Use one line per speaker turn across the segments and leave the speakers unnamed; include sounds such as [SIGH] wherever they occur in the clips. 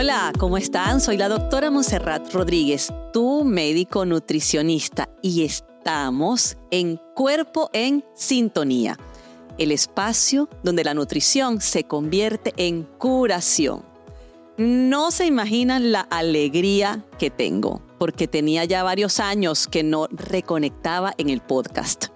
Hola, ¿cómo están? Soy la doctora Monserrat Rodríguez, tu médico nutricionista, y estamos en Cuerpo en Sintonía, el espacio donde la nutrición se convierte en curación. No se imaginan la alegría que tengo, porque tenía ya varios años que no reconectaba en el podcast.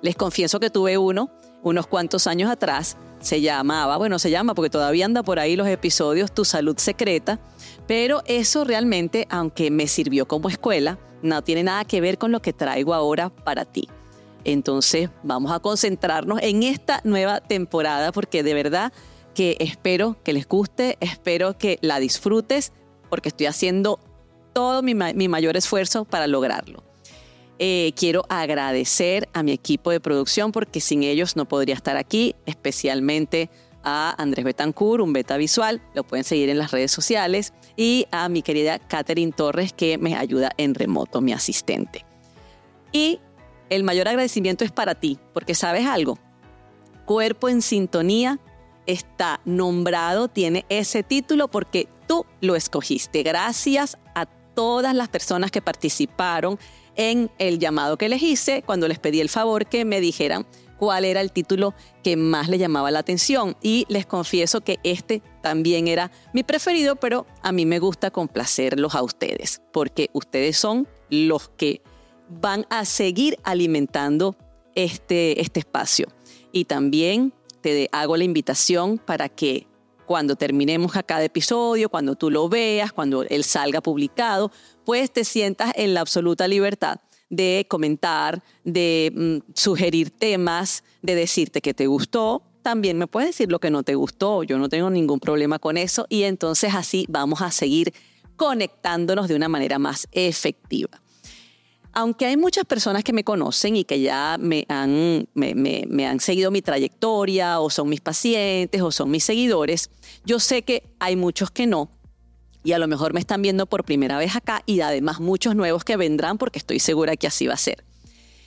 Les confieso que tuve uno unos cuantos años atrás se llamaba, bueno, se llama porque todavía anda por ahí los episodios Tu salud secreta, pero eso realmente, aunque me sirvió como escuela, no tiene nada que ver con lo que traigo ahora para ti. Entonces vamos a concentrarnos en esta nueva temporada porque de verdad que espero que les guste, espero que la disfrutes porque estoy haciendo todo mi, mi mayor esfuerzo para lograrlo. Eh, quiero agradecer a mi equipo de producción porque sin ellos no podría estar aquí, especialmente a Andrés Betancourt, un beta visual, lo pueden seguir en las redes sociales, y a mi querida Catherine Torres que me ayuda en remoto, mi asistente. Y el mayor agradecimiento es para ti, porque sabes algo, Cuerpo en Sintonía está nombrado, tiene ese título porque tú lo escogiste. Gracias a todas las personas que participaron en el llamado que les hice cuando les pedí el favor que me dijeran cuál era el título que más les llamaba la atención. Y les confieso que este también era mi preferido, pero a mí me gusta complacerlos a ustedes, porque ustedes son los que van a seguir alimentando este, este espacio. Y también te hago la invitación para que cuando terminemos a cada episodio, cuando tú lo veas, cuando él salga publicado, pues te sientas en la absoluta libertad de comentar, de mm, sugerir temas, de decirte que te gustó. También me puedes decir lo que no te gustó, yo no tengo ningún problema con eso. Y entonces así vamos a seguir conectándonos de una manera más efectiva aunque hay muchas personas que me conocen y que ya me han, me, han seguido mi trayectoria o son mis pacientes o son mis seguidores, yo sé que hay muchos que no. Y a lo mejor me están viendo por primera vez acá y además muchos nuevos que vendrán porque estoy segura que así va a ser.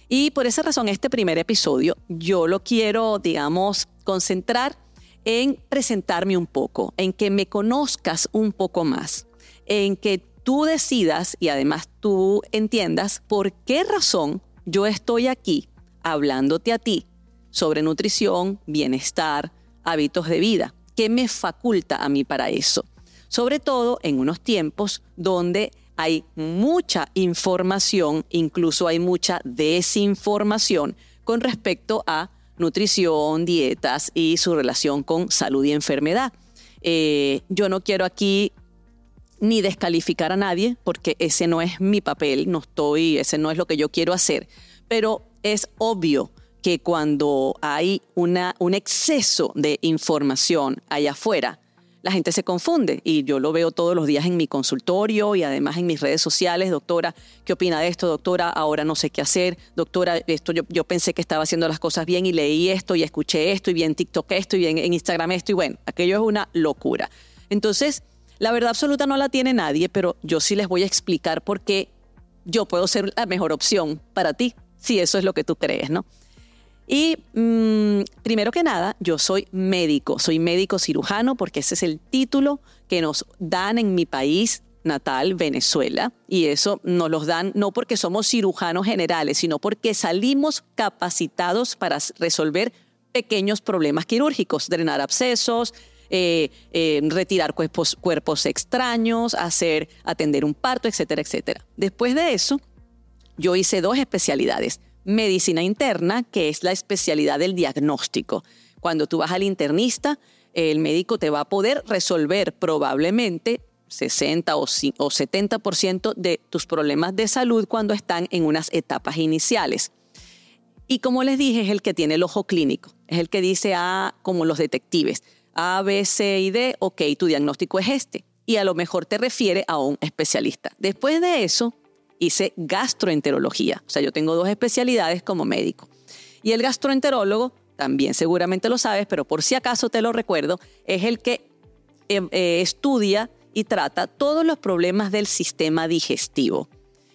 Y por esa razón este primer episodio yo lo quiero, digamos, concentrar en presentarme un poco, en que me conozcas un poco más, en que tú decidas y además tú entiendas por qué razón yo estoy aquí hablándote a ti sobre nutrición, bienestar, hábitos de vida. ¿Qué me faculta a mí para eso? Sobre todo en unos tiempos donde hay mucha información, incluso hay mucha desinformación con respecto a nutrición, dietas y su relación con salud y enfermedad. Eh, yo no quiero aquí ni descalificar a nadie, porque ese no es mi papel, no estoy, ese no es lo que yo quiero hacer. Pero es obvio que cuando hay una, un exceso de información allá afuera, la gente se confunde y yo lo veo todos los días en mi consultorio y además en mis redes sociales. Doctora, ¿qué opina de esto? Doctora, ahora no sé qué hacer. Doctora, esto yo, yo pensé que estaba haciendo las cosas bien y leí esto y escuché esto y vi en TikTok esto y vi en Instagram esto y bueno, aquello es una locura. Entonces, la verdad absoluta no la tiene nadie, pero yo sí les voy a explicar por qué yo puedo ser la mejor opción para ti, si eso es lo que tú crees, ¿no? Y mm, primero que nada, yo soy médico, soy médico cirujano porque ese es el título que nos dan en mi país natal, Venezuela, y eso nos los dan no porque somos cirujanos generales, sino porque salimos capacitados para resolver pequeños problemas quirúrgicos, drenar abscesos, eh, eh, retirar cuerpos, extraños, hacer, atender un parto, etcétera, etcétera. Después de eso, yo hice dos especialidades. Medicina interna, que es la especialidad del diagnóstico. Cuando tú vas al internista, el médico te va a poder resolver probablemente 60 o 70% de tus problemas de salud cuando están en unas etapas iniciales. Y como les dije, es el que tiene el ojo clínico, es el que dice, ah, como los detectives, a, B, C y D, ok, tu diagnóstico es este. Y a lo mejor te refiere a un especialista. Después de eso, hice gastroenterología. O sea, yo tengo dos especialidades como médico. Y el gastroenterólogo, también seguramente lo sabes, pero por si acaso te lo recuerdo, es el que em, eh, estudia y trata todos los problemas del sistema digestivo.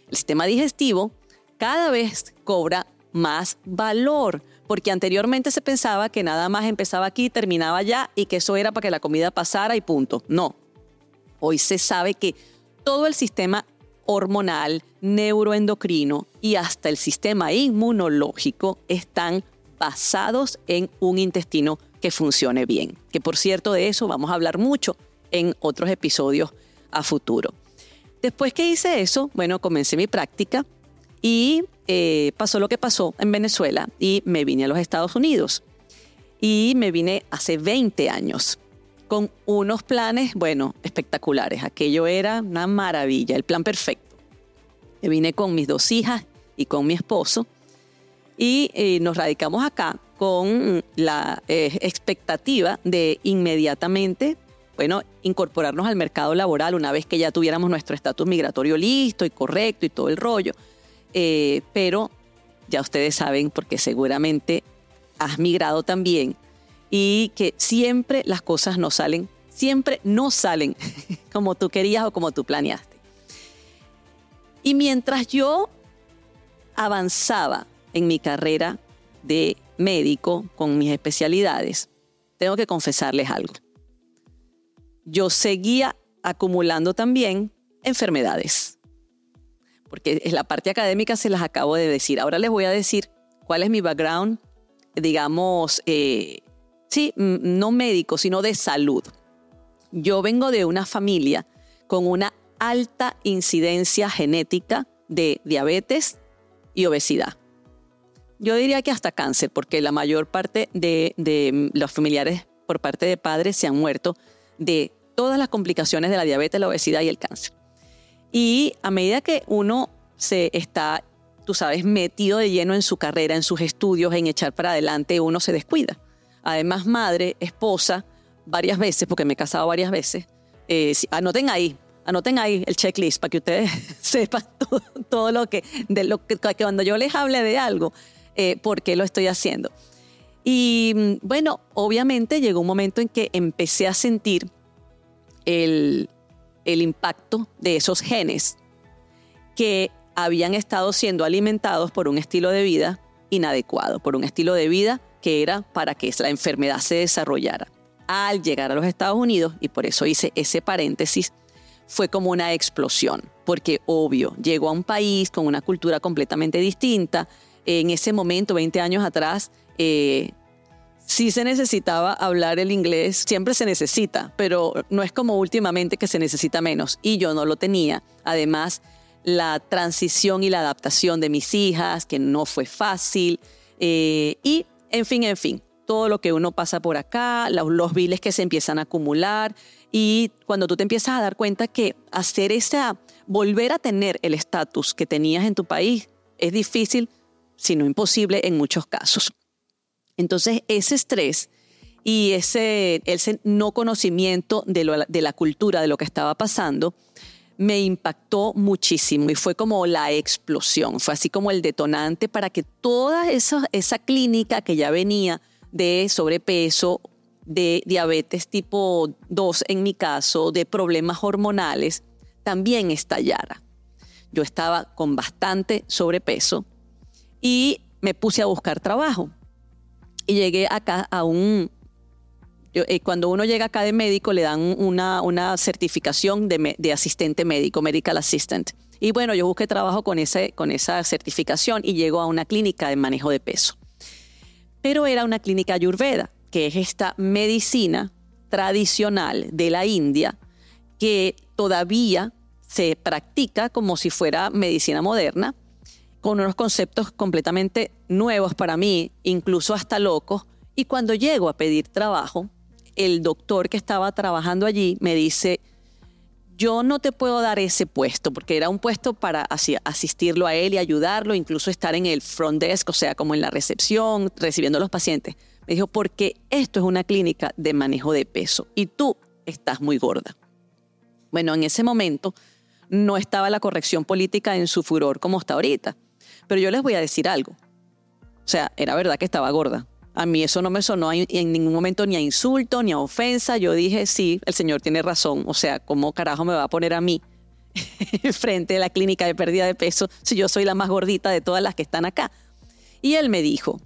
El sistema digestivo cada vez cobra más valor porque anteriormente se pensaba que nada más empezaba aquí, terminaba allá y que eso era para que la comida pasara y punto. No. Hoy se sabe que todo el sistema hormonal, neuroendocrino y hasta el sistema inmunológico están basados en un intestino que funcione bien. Que por cierto de eso vamos a hablar mucho en otros episodios a futuro. Después que hice eso, bueno, comencé mi práctica y eh, pasó lo que pasó en Venezuela y me vine a los Estados Unidos. Y me vine hace 20 años con unos planes, bueno, espectaculares. Aquello era una maravilla, el plan perfecto. Me vine con mis dos hijas y con mi esposo y eh, nos radicamos acá con la eh, expectativa de inmediatamente bueno, incorporarnos al mercado laboral una vez que ya tuviéramos nuestro estatus migratorio listo y correcto y todo el rollo. Eh, pero ya ustedes saben, porque seguramente has migrado también, y que siempre las cosas no salen, siempre no salen [LAUGHS] como tú querías o como tú planeaste. Y mientras yo avanzaba en mi carrera de médico con mis especialidades, tengo que confesarles algo yo seguía acumulando también enfermedades. Porque la parte académica se las acabo de decir. Ahora les voy a decir cuál es mi background, digamos, eh, sí, no médico, sino de salud. Yo vengo de una familia con una alta incidencia genética de diabetes y obesidad. Yo diría que hasta cáncer, porque la mayor parte de, de los familiares por parte de padres se han muerto de todas las complicaciones de la diabetes, la obesidad y el cáncer. Y a medida que uno se está, tú sabes, metido de lleno en su carrera, en sus estudios, en echar para adelante, uno se descuida. Además, madre, esposa, varias veces, porque me he casado varias veces, eh, anoten ahí, anoten ahí el checklist para que ustedes [LAUGHS] sepan todo, lo que, de lo que, cuando yo les hable de algo, eh, por qué lo estoy haciendo. Y mm, bueno, obviamente llegó un momento en que empecé a sentir el, impacto de esos genes que habían estado siendo alimentados por un estilo de vida inadecuado, por un estilo de vida que era para que la enfermedad se desarrollara. Al llegar a los Estados Unidos, y por eso hice ese paréntesis, fue como una explosión, porque obvio, llegó a un país con una cultura completamente distinta. En ese momento, 20 años atrás, eh, sí se necesitaba hablar el inglés, siempre se necesita, pero no es como últimamente que se necesita menos. Y yo no lo tenía. Además, la transición y la adaptación de mis hijas, que no fue fácil. Eh, y, en fin, en fin, todo lo que uno pasa por acá, los, los que se empiezan a acumular. Y cuando tú te empiezas a dar cuenta que hacer esa, volver a tener el estatus que tenías en tu país es difícil, si no imposible en muchos casos. Entonces, ese estrés y ese, ese no conocimiento de, de la cultura, de lo que estaba pasando, me impactó muchísimo y fue como la explosión, fue así como el detonante para que toda esa, esa clínica que ya venía de sobrepeso, de diabetes tipo 2 en mi caso, de problemas hormonales, también estallara. Yo estaba con bastante sobrepeso y me puse a buscar trabajo y llegué acá a un... Eh, cuando uno llega acá de médico le dan una, una certificación de, de, asistente médico, medical assistant. Y bueno, yo busqué trabajo con, ese, con esa certificación y llego a una clínica de manejo de peso. Pero era una clínica ayurveda, que es esta medicina tradicional de la India que todavía se practica como si fuera medicina moderna, con unos conceptos completamente nuevos para mí, incluso hasta locos. Y cuando llego a pedir trabajo, el doctor que estaba trabajando allí me dice, yo no te puedo dar ese puesto, porque era un puesto para asistirlo a él y ayudarlo, incluso estar en el front desk, o sea, como en la recepción, recibiendo a los pacientes. Me dijo, porque esto es una clínica de manejo de peso y tú estás muy gorda. Bueno, en ese momento no estaba la corrección política en su furor como está ahorita. Pero yo les voy a decir algo. O sea, era verdad que estaba gorda. A mí eso no me sonó en ningún momento ni a insulto, ni a ofensa. Yo dije, sí, el señor tiene razón. O sea, ¿cómo carajo me va a poner a mí [LAUGHS] frente a la clínica de pérdida de peso si yo soy la más gordita de todas las que están acá? Y él me dijo,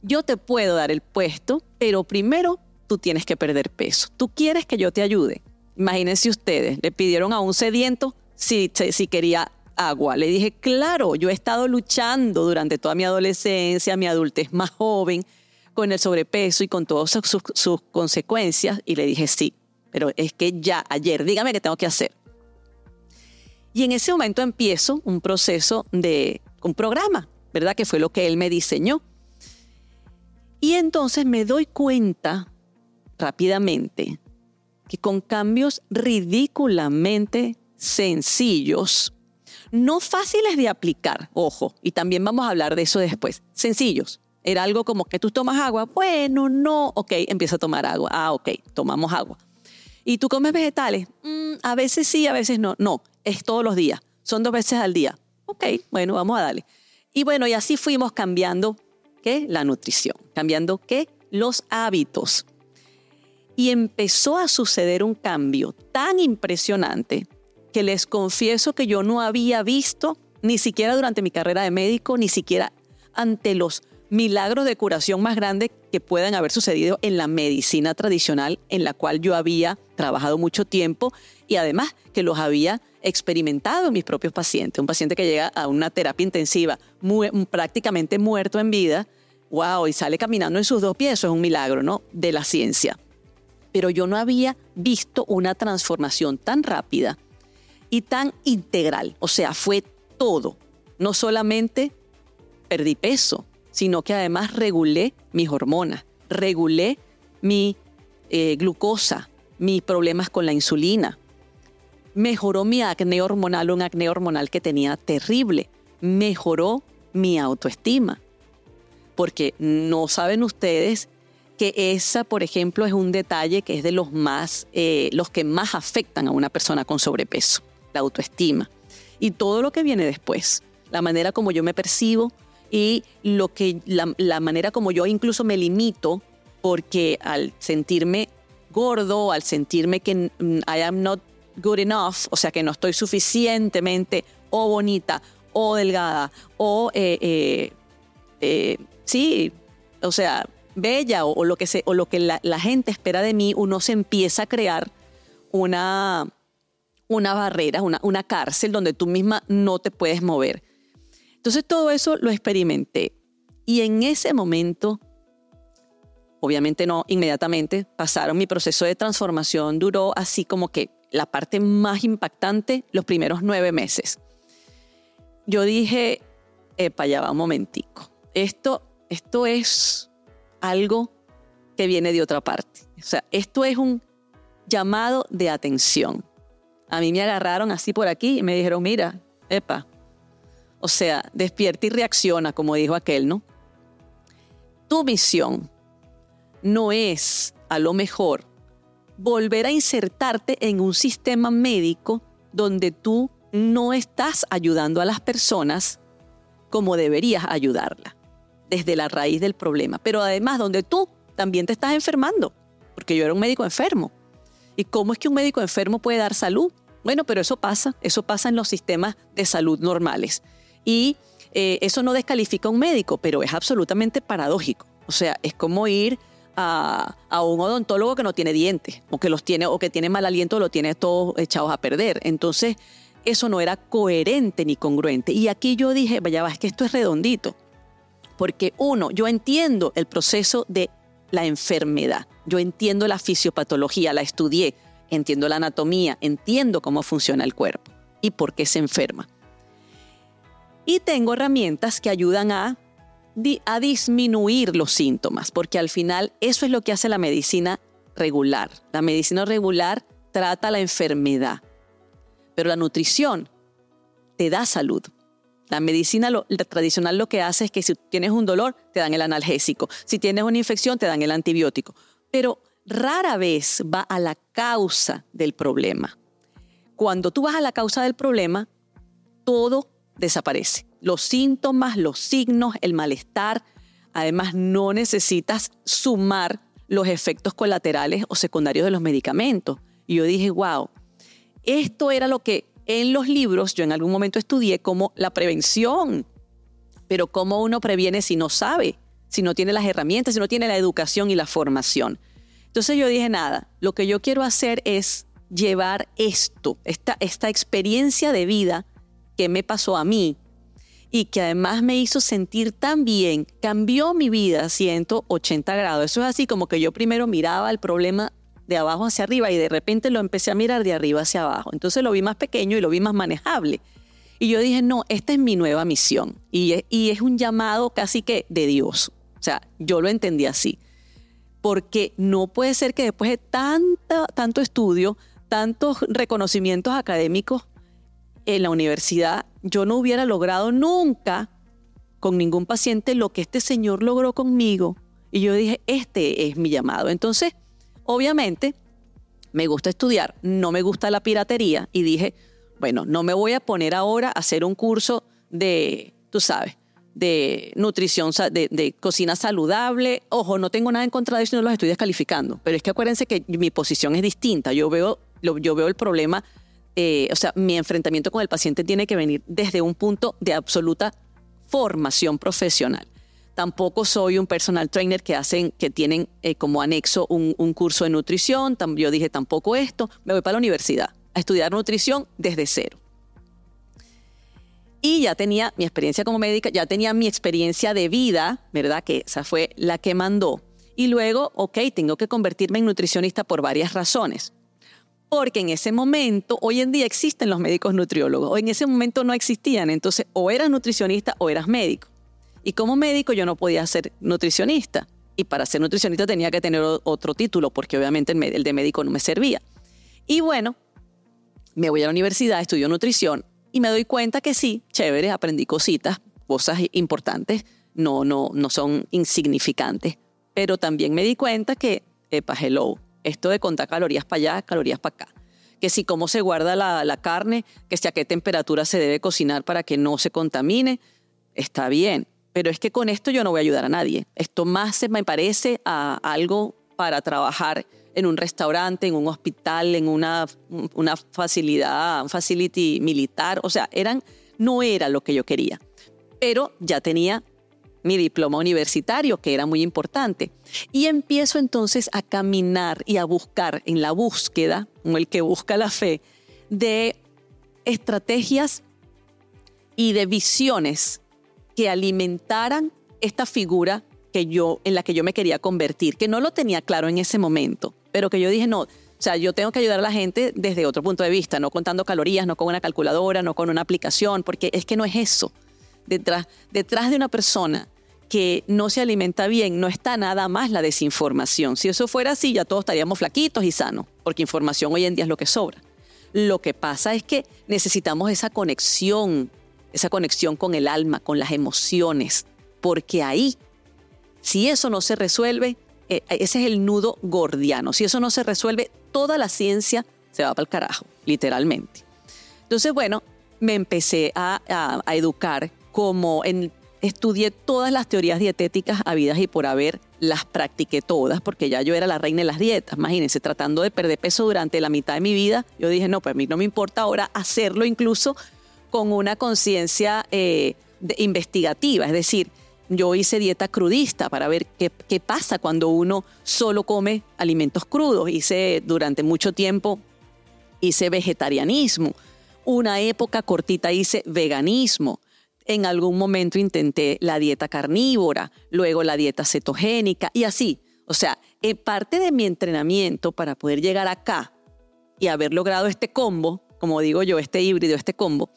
yo te puedo dar el puesto, pero primero tú tienes que perder peso. Tú quieres que yo te ayude. Imagínense ustedes, le pidieron a un sediento si, si quería agua. Le dije, claro, yo he estado luchando durante toda mi adolescencia, mi adultez más joven, con el sobrepeso y con todas sus, sus, consecuencias. Y le dije, sí, pero es que ya ayer, dígame qué tengo que hacer. Y en ese momento empiezo un proceso de un programa, ¿verdad? Que fue lo que él me diseñó. Y entonces me doy cuenta rápidamente que con cambios ridículamente sencillos, no fáciles de aplicar, ojo, y también vamos a hablar de eso después, sencillos. Era algo como que tú tomas agua, bueno, no, ok, empieza a tomar agua, ah, ok, tomamos agua. ¿Y tú comes vegetales? Mm, a veces sí, a veces no, no, es todos los días, son dos veces al día. Ok, bueno, vamos a darle. Y bueno, y así fuimos cambiando, ¿qué? La nutrición, cambiando, ¿qué? Los hábitos. Y empezó a suceder un cambio tan impresionante que les confieso que yo no había visto ni siquiera durante mi carrera de médico, ni siquiera ante los milagros de curación más grandes que puedan haber sucedido en la medicina tradicional en la cual yo había trabajado mucho tiempo y además que los había experimentado en mis propios pacientes. Un paciente que llega a una terapia intensiva prácticamente muerto en vida, wow, y sale caminando en sus dos pies, eso es un milagro, ¿no? De la ciencia. Pero yo no había visto una transformación tan rápida y tan integral. O sea, fue todo. No solamente perdí peso, sino que además regulé mis hormonas, regulé mi eh, glucosa, mis problemas con la insulina. Mejoró mi acné hormonal, un acné hormonal que tenía terrible. Mejoró mi autoestima. Porque no saben ustedes que esa, por ejemplo, es un detalle que es de los más, eh, los que más afectan a una persona con sobrepeso la autoestima. Y todo lo que viene después, la manera como yo me percibo y lo que, la, manera como yo incluso me limito, porque al sentirme gordo, al sentirme que I am not good enough, o sea que no estoy suficientemente o bonita o delgada o eh, eh, eh, sí, o sea, bella o, lo que, se, o lo que la gente espera de mí, uno se empieza a crear una, una barrera, una, una cárcel donde tú misma no te puedes mover. Entonces todo eso lo experimenté. Y en ese momento, obviamente no inmediatamente, pasaron mi proceso de transformación, duró así como que la parte más impactante, los primeros nueve meses. Yo dije, epa, ya va un momentico. Esto, esto es algo que viene de otra parte. O sea, esto es un llamado de atención. A mí me agarraron así por aquí y me dijeron, mira, epa, o sea, despierta y reacciona, como dijo aquel, ¿no? Tu misión no es, a lo mejor, volver a insertarte en un sistema médico donde tú no estás ayudando a las personas como deberías ayudarla, desde la raíz del problema, pero además donde tú también te estás enfermando, porque yo era un médico enfermo. ¿Y cómo es que un médico enfermo puede dar salud? Bueno, pero eso pasa, eso pasa en los sistemas de salud normales. Y eh, eso no descalifica a un médico, pero es absolutamente paradójico. O sea, es como ir a, un odontólogo que no tiene dientes, o que los tiene, o que tiene mal aliento, lo tiene todos echados a perder. Entonces, eso no era coherente ni congruente. Y aquí yo dije, vaya, va, es que esto es redondito. Porque uno, yo entiendo el proceso de la enfermedad. Yo entiendo la fisiopatología, la estudié, entiendo la anatomía, entiendo cómo funciona el cuerpo y por qué se enferma. Y tengo herramientas que ayudan a, disminuir los síntomas, porque al final eso es lo que hace la medicina regular. La medicina regular trata la enfermedad, pero la nutrición te da salud. La medicina tradicional lo que hace es que si tienes un dolor, te dan el analgésico. Si tienes una infección, te dan el antibiótico. Pero rara vez va a la causa del problema. Cuando tú vas a la causa del problema, todo desaparece. Los síntomas, los signos, el malestar. Además, no necesitas sumar los efectos colaterales o secundarios de los medicamentos. Y yo dije, wow, esto era lo que en los libros yo en algún momento estudié como la prevención. Pero ¿cómo uno previene si no sabe, si no tiene las herramientas, si no tiene la educación y la formación? Entonces yo dije, nada, lo que yo quiero hacer es llevar esto, esta, experiencia de vida que me pasó a mí y que además me hizo sentir tan bien, cambió mi vida 180 grados. Eso es así como que yo primero miraba el problema de abajo hacia arriba y de repente lo empecé a mirar de arriba hacia abajo. Entonces lo vi más pequeño y lo vi más manejable. Y yo dije, no, esta es mi nueva misión. Y es, y es un llamado casi que de Dios. O sea, yo lo entendí así. Porque no puede ser que después de tanta, tanto estudio, tantos reconocimientos académicos en la universidad, yo no hubiera logrado nunca con ningún paciente lo que este señor logró conmigo. Y yo dije, este es mi llamado. Entonces, obviamente, me gusta estudiar, no me gusta la piratería y dije, bueno, no me voy a poner ahora a hacer un curso de, tú sabes, de nutrición, de, cocina saludable. Ojo, no tengo nada en contra de eso, no los estoy descalificando, pero es que acuérdense que mi posición es distinta. Yo veo, yo veo el problema, eh, o sea, mi enfrentamiento con el paciente tiene que venir desde un punto de absoluta formación profesional. Tampoco soy un personal trainer que hacen, que tienen eh, como anexo un, un curso de nutrición. Yo dije tampoco esto. Me voy para la universidad a estudiar nutrición desde cero. Y ya tenía mi experiencia como médica, ya tenía mi experiencia de vida, ¿verdad? Que esa fue la que mandó. Y luego, ok, tengo que convertirme en nutricionista por varias razones. Porque en ese momento, hoy en día existen los médicos nutriólogos, o en ese momento no existían. Entonces, o eras nutricionista o eras médico. Y como médico yo no podía ser nutricionista. Y para ser nutricionista tenía que tener otro título, porque obviamente el de médico no me servía. Y bueno, me voy a la universidad, estudio nutrición y me doy cuenta que sí, chévere, aprendí cositas, cosas importantes, no, no, no son insignificantes. Pero también me di cuenta que, epa, hello, esto de contar calorías para allá, calorías para acá. Que si cómo se guarda la, la carne, que si a qué temperatura se debe cocinar para que no se contamine, está bien. Pero es que con esto yo no voy a ayudar a nadie. Esto más se me parece a algo para trabajar en un restaurante, en un hospital, en una, una facilidad, un facility militar. O sea, eran, no era lo que yo quería. Pero ya tenía mi diploma universitario, que era muy importante. Y empiezo entonces a caminar y a buscar en la búsqueda, como el que busca la fe, de estrategias y de visiones que alimentaran esta figura que yo, en la que yo me quería convertir, que no lo tenía claro en ese momento, pero que yo dije, no, o sea, yo tengo que ayudar a la gente desde otro punto de vista, no contando calorías, no con una calculadora, no con una aplicación, porque es que no es eso. Detrás, detrás de una persona que no se alimenta bien, no está nada más la desinformación. Si eso fuera así, ya todos estaríamos flaquitos y sanos, porque información hoy en día es lo que sobra. Lo que pasa es que necesitamos esa conexión, esa conexión con el alma, con las emociones, porque ahí, si eso no se resuelve, ese es el nudo gordiano. Si eso no se resuelve, toda la ciencia se va para el carajo, literalmente. Entonces, bueno, me empecé a, educar como en, estudié todas las teorías dietéticas habidas y por haber, las practiqué todas, porque ya yo era la reina de las dietas. Imagínense, tratando de perder peso durante la mitad de mi vida, yo dije, no, pues a mí no me importa ahora hacerlo incluso con una conciencia eh, investigativa, es decir, yo hice dieta crudista para ver qué, qué, pasa cuando uno solo come alimentos crudos. Hice durante mucho tiempo, hice vegetarianismo. Una época cortita hice veganismo. En algún momento intenté la dieta carnívora, luego la dieta cetogénica y así. O sea, en parte de mi entrenamiento para poder llegar acá y haber logrado este combo, como digo yo, este híbrido, este combo,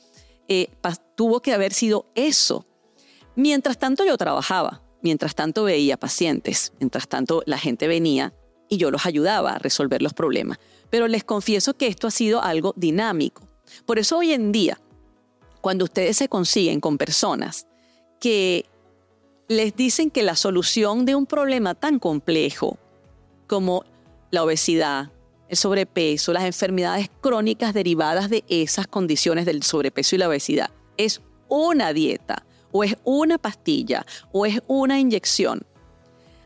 eh, tuvo que haber sido eso Mientras tanto yo trabajaba, mientras tanto veía pacientes, mientras tanto la gente venía y yo los ayudaba a resolver los problemas. Pero les confieso que esto ha sido algo dinámico. Por eso hoy en día, cuando ustedes se consiguen con personas que les dicen que la solución de un problema tan complejo como la obesidad, el sobrepeso, las enfermedades crónicas derivadas de esas condiciones del sobrepeso y la obesidad, es una dieta o es una pastilla o es una inyección.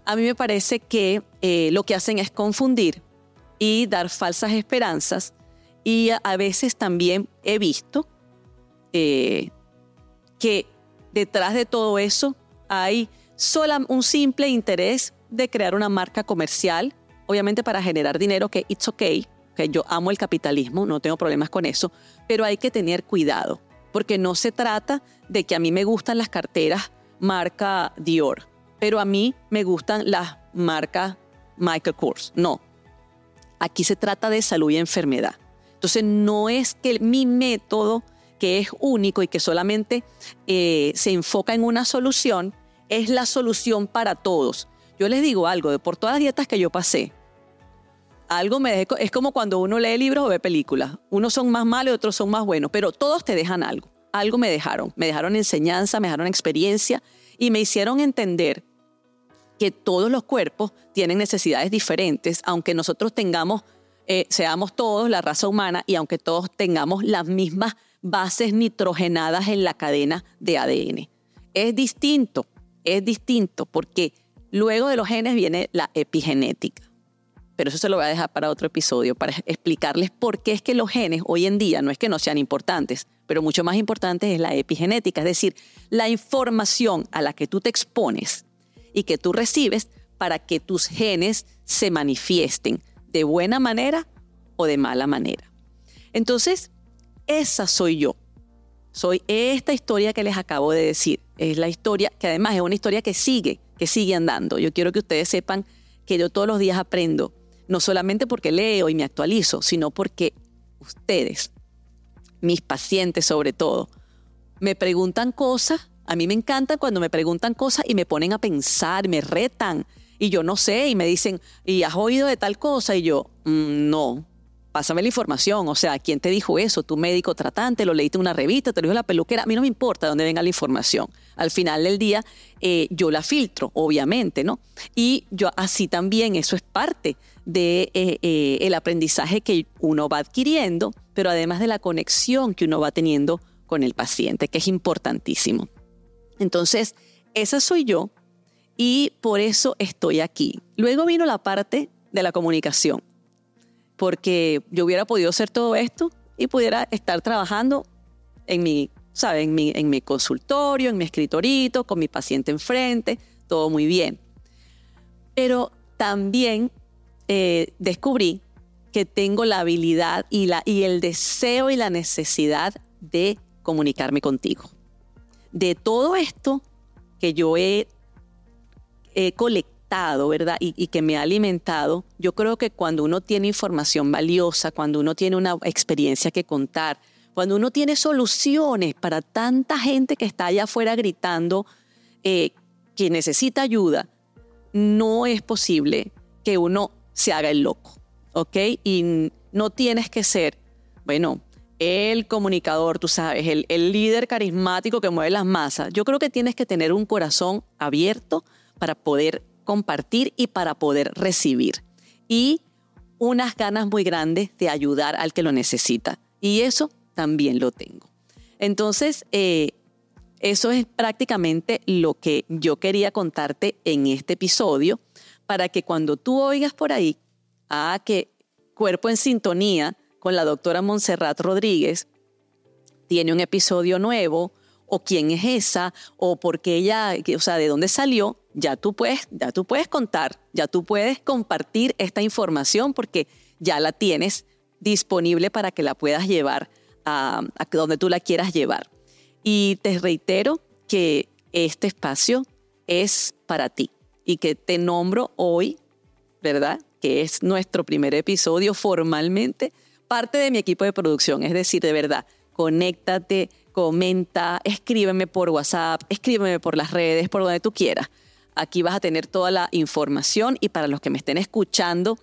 A mí me parece que eh, lo que hacen es confundir y dar falsas esperanzas y a, veces también he visto eh, que detrás de todo eso hay solo un simple interés de crear una marca comercial, obviamente para generar dinero, que it's okay, ¿ok? que yo amo el capitalismo, no tengo problemas con eso, pero hay que tener cuidado, porque no se trata de que a mí me gustan las carteras marca Dior, pero a mí me gustan las marcas Michael Kors. No, aquí se trata de salud y enfermedad. Entonces no es que mi método, que es único y que solamente eh, se enfoca en una solución, es la solución para todos. Yo les digo algo, de por todas las dietas que yo pasé, algo me es como cuando uno lee libros o ve películas. Unos son más malos y otros son más buenos, pero todos te dejan algo. Algo me dejaron. Me dejaron enseñanza, me dejaron experiencia y me hicieron entender que todos los cuerpos tienen necesidades diferentes, aunque nosotros tengamos, eh, seamos todos la raza humana y aunque todos tengamos las mismas bases nitrogenadas en la cadena de ADN. Es distinto, es distinto porque Luego de los genes viene la epigenética. Pero eso se lo voy a dejar para otro episodio, para explicarles por qué es que los genes hoy en día no es que no sean importantes, pero mucho más importante es la epigenética, es decir, la información a la que tú te expones y que tú recibes para que tus genes se manifiesten de buena manera o de mala manera. Entonces, esa soy yo. Soy esta historia que les acabo de decir. Es la historia que además es una historia que sigue que sigue andando. Yo quiero que ustedes sepan que yo todos los días aprendo, no solamente porque leo y me actualizo, sino porque ustedes, mis pacientes sobre todo, me preguntan cosas. A mí me encanta cuando me preguntan cosas y me ponen a pensar, me retan. Y yo no sé, y me dicen, ¿y has oído de tal cosa? Y yo, mm, no, pásame la información. O sea, ¿quién te dijo eso? ¿Tu médico tratante? ¿Lo leíste en una revista? ¿Te lo dijo la peluquera? A mí no me importa de dónde venga la información. Al final del día, eh, yo la filtro, obviamente, ¿no? Y yo así también, eso es parte de, eh, eh, el aprendizaje que uno va adquiriendo, pero además de la conexión que uno va teniendo con el paciente, que es importantísimo. Entonces, esa soy yo y por eso estoy aquí. Luego vino la parte de la comunicación porque yo hubiera podido hacer todo esto y pudiera estar trabajando en mi, ¿sabe? En mi, en mi consultorio, en mi escritorito, con mi paciente enfrente, todo muy bien. Pero también eh, descubrí que tengo la habilidad y, la, y el deseo y la necesidad de comunicarme contigo. De todo esto que yo he, he colectado, ¿verdad? Y, que me ha alimentado, yo creo que cuando uno tiene información valiosa, cuando uno tiene una experiencia que contar, cuando uno tiene soluciones para tanta gente que está allá afuera gritando eh, que necesita ayuda, no es posible que uno se haga el loco, ¿ok? Y no tienes que ser, bueno, el comunicador, tú sabes, el, el líder carismático que mueve las masas. Yo creo que tienes que tener un corazón abierto para poder compartir y para poder recibir. Y unas ganas muy grandes de ayudar al que lo necesita. Y eso también lo tengo. Entonces, eh, eso es prácticamente lo que yo quería contarte en este episodio, para que cuando tú oigas por ahí a que Cuerpo en Sintonía con la doctora Montserrat Rodríguez tiene un episodio nuevo, o quién es esa, o por qué ella, o sea, de dónde salió, ya tú puedes, ya tú puedes contar, ya tú puedes compartir esta información porque ya la tienes disponible para que la puedas llevar a, donde tú la quieras llevar. Y te reitero que este espacio es para ti y que te nombro hoy, ¿verdad? Que es nuestro primer episodio formalmente, parte de mi equipo de producción. Es decir, de verdad, conéctate, comenta, escríbeme por WhatsApp, escríbeme por las redes, por donde tú quieras. Aquí vas a tener toda la información y para los que me estén escuchando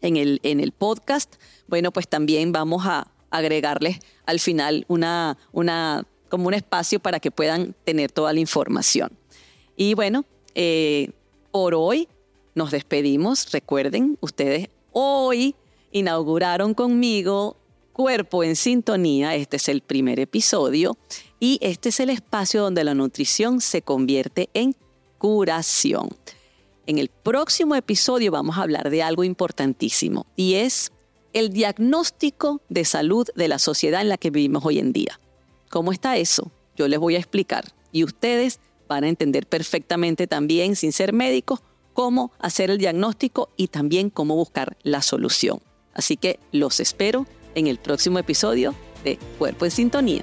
en el, en el podcast, bueno, pues también vamos a agregarles al final una, una, como un espacio para que puedan tener toda la información. Y bueno, eh, por hoy nos despedimos. Recuerden, ustedes hoy inauguraron conmigo Cuerpo en Sintonía. Este es el primer episodio y este es el espacio donde la nutrición se convierte en curación. En el próximo episodio vamos a hablar de algo importantísimo y es el diagnóstico de salud de la sociedad en la que vivimos hoy en día. ¿Cómo está eso? Yo les voy a explicar y ustedes van a entender perfectamente también, sin ser médicos, cómo hacer el diagnóstico y también cómo buscar la solución. Así que los espero en el próximo episodio de Cuerpo en Sintonía.